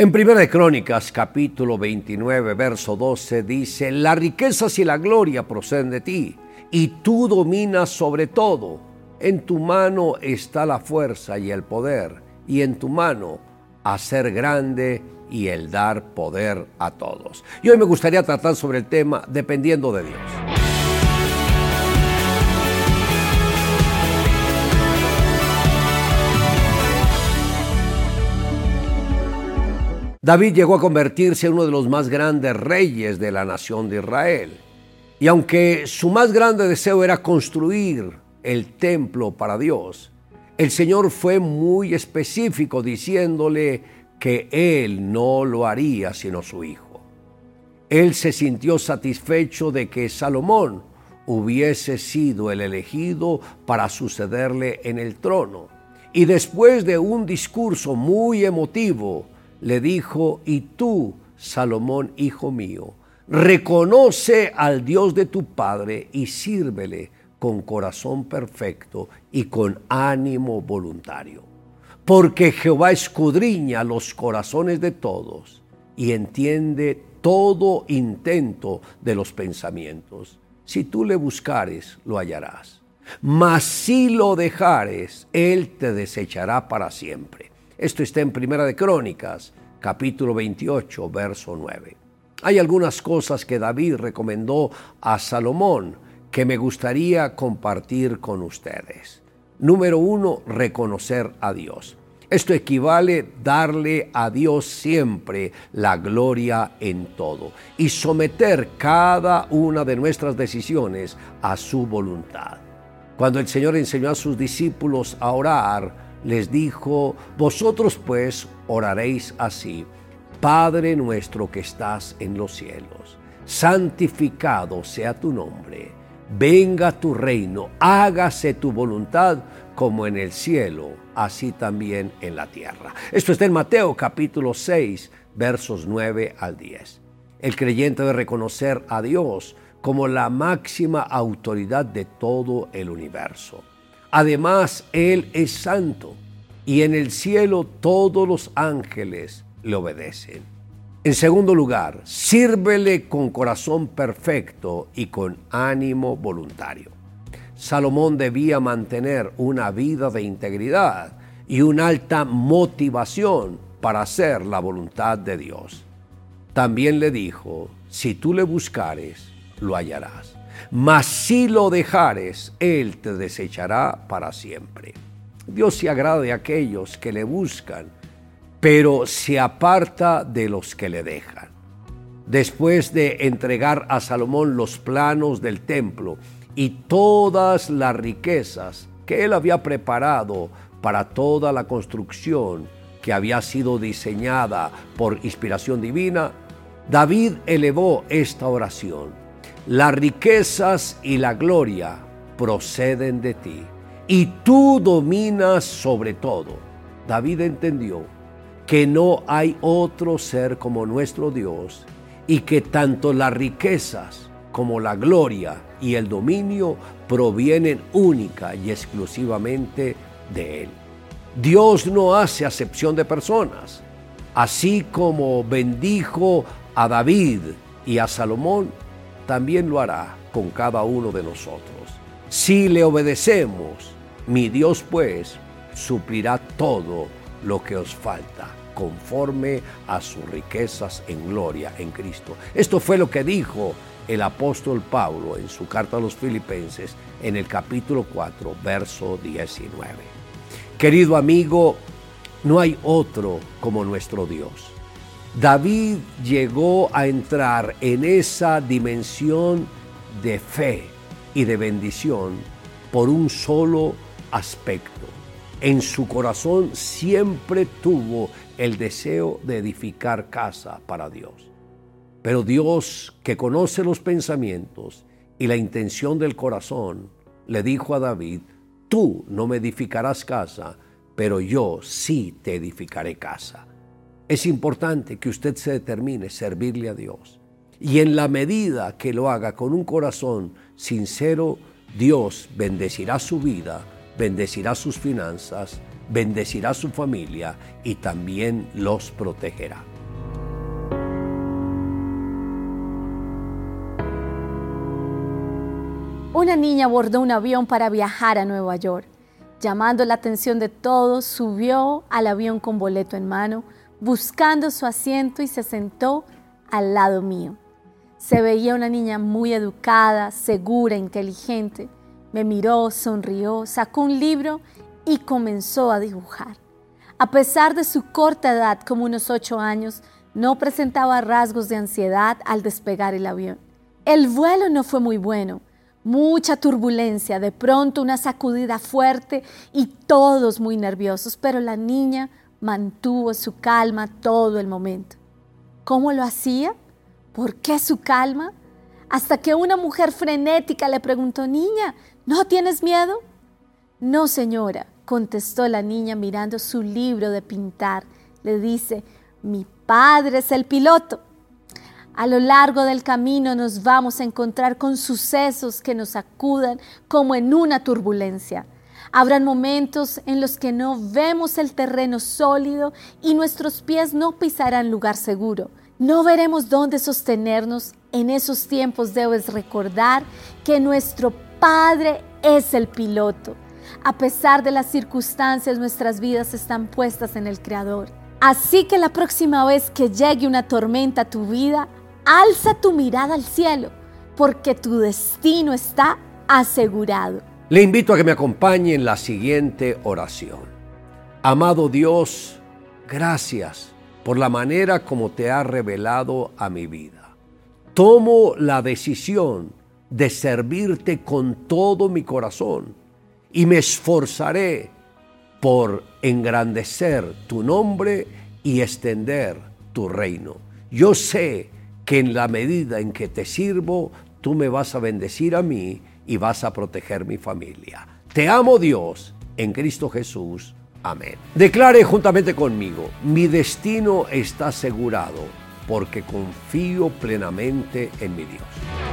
En Primera de Crónicas, capítulo 29, verso 12, dice, las riquezas y la gloria proceden de ti, y tú dominas sobre todo. En tu mano está la fuerza y el poder, y en tu mano hacer grande y el dar poder a todos. Y hoy me gustaría tratar sobre el tema dependiendo de Dios. David llegó a convertirse en uno de los más grandes reyes de la nación de Israel. Y aunque su más grande deseo era construir el templo para Dios, el Señor fue muy específico diciéndole que Él no lo haría sino su hijo. Él se sintió satisfecho de que Salomón hubiese sido el elegido para sucederle en el trono. Y después de un discurso muy emotivo, le dijo, y tú, Salomón, hijo mío, reconoce al Dios de tu Padre y sírvele con corazón perfecto y con ánimo voluntario. Porque Jehová escudriña los corazones de todos y entiende todo intento de los pensamientos. Si tú le buscares, lo hallarás. Mas si lo dejares, Él te desechará para siempre. Esto está en Primera de Crónicas, capítulo 28, verso 9. Hay algunas cosas que David recomendó a Salomón que me gustaría compartir con ustedes. Número uno, reconocer a Dios. Esto equivale darle a Dios siempre la gloria en todo y someter cada una de nuestras decisiones a su voluntad. Cuando el Señor enseñó a sus discípulos a orar, les dijo, vosotros pues oraréis así, Padre nuestro que estás en los cielos, santificado sea tu nombre, venga tu reino, hágase tu voluntad como en el cielo, así también en la tierra. Esto está en Mateo capítulo 6, versos 9 al 10. El creyente debe reconocer a Dios como la máxima autoridad de todo el universo. Además, Él es santo y en el cielo todos los ángeles le obedecen. En segundo lugar, sírvele con corazón perfecto y con ánimo voluntario. Salomón debía mantener una vida de integridad y una alta motivación para hacer la voluntad de Dios. También le dijo, si tú le buscares, lo hallarás mas si lo dejares, Él te desechará para siempre. Dios se agrada de aquellos que le buscan, pero se aparta de los que le dejan. Después de entregar a Salomón los planos del templo y todas las riquezas que él había preparado para toda la construcción que había sido diseñada por inspiración divina, David elevó esta oración las riquezas y la gloria proceden de ti, y tú dominas sobre todo. David entendió que no hay otro ser como nuestro Dios y que tanto las riquezas como la gloria y el dominio provienen única y exclusivamente de Él. Dios no hace acepción de personas. Así como bendijo a David y a Salomón, también lo hará con cada uno de nosotros. Si le obedecemos, mi Dios pues suplirá todo lo que os falta conforme a sus riquezas en gloria en Cristo. Esto fue lo que dijo el apóstol Pablo en su carta a los filipenses en el capítulo 4, verso 19. Querido amigo, no hay otro como nuestro Dios. David llegó a entrar en esa dimensión de fe y de bendición por un solo aspecto. En su corazón siempre tuvo el deseo de edificar casa para Dios. Pero Dios, que conoce los pensamientos y la intención del corazón, le dijo a David, tú no me edificarás casa, pero yo sí te edificaré casa. Es importante que usted se determine servirle a Dios. Y en la medida que lo haga con un corazón sincero, Dios bendecirá su vida, bendecirá sus finanzas bendecirá su familia y también los protegerá. Una niña abordó un avión para viajar a Nueva York. Llamando la atención de todos, subió al avión con boleto en mano, buscando su asiento y se sentó al lado mío. Se veía una niña muy educada, segura, inteligente. Me miró, sonrió, sacó un libro y comenzó a dibujar. A pesar de su corta edad, como unos ocho años, no presentaba rasgos de ansiedad al despegar el avión. El vuelo no fue muy bueno, mucha turbulencia, de pronto una sacudida fuerte y todos muy nerviosos, pero la niña mantuvo su calma todo el momento. ¿Cómo lo hacía? ¿Por qué su calma? Hasta que una mujer frenética le preguntó, niña, ¿no tienes miedo? No, señora, contestó la niña mirando su libro de pintar. Le dice, mi padre es el piloto. A lo largo del camino nos vamos a encontrar con sucesos que nos acudan como en una turbulencia. Habrán momentos en los que no vemos el terreno sólido y nuestros pies no pisarán lugar seguro. No veremos dónde sostenernos. En esos tiempos debes recordar que nuestro Padre es el piloto. A pesar de las circunstancias, nuestras vidas están puestas en el Creador. Así que la próxima vez que llegue una tormenta a tu vida, alza tu mirada al cielo, porque tu destino está asegurado. Le invito a que me acompañe en la siguiente oración. Amado Dios, gracias por la manera como te ha revelado a mi vida. Tomo la decisión de servirte con todo mi corazón y me esforzaré por engrandecer tu nombre y extender tu reino. Yo sé que en la medida en que te sirvo, tú me vas a bendecir a mí y vas a proteger mi familia. Te amo Dios en Cristo Jesús. Amén. Declare juntamente conmigo, mi destino está asegurado porque confío plenamente en mi Dios.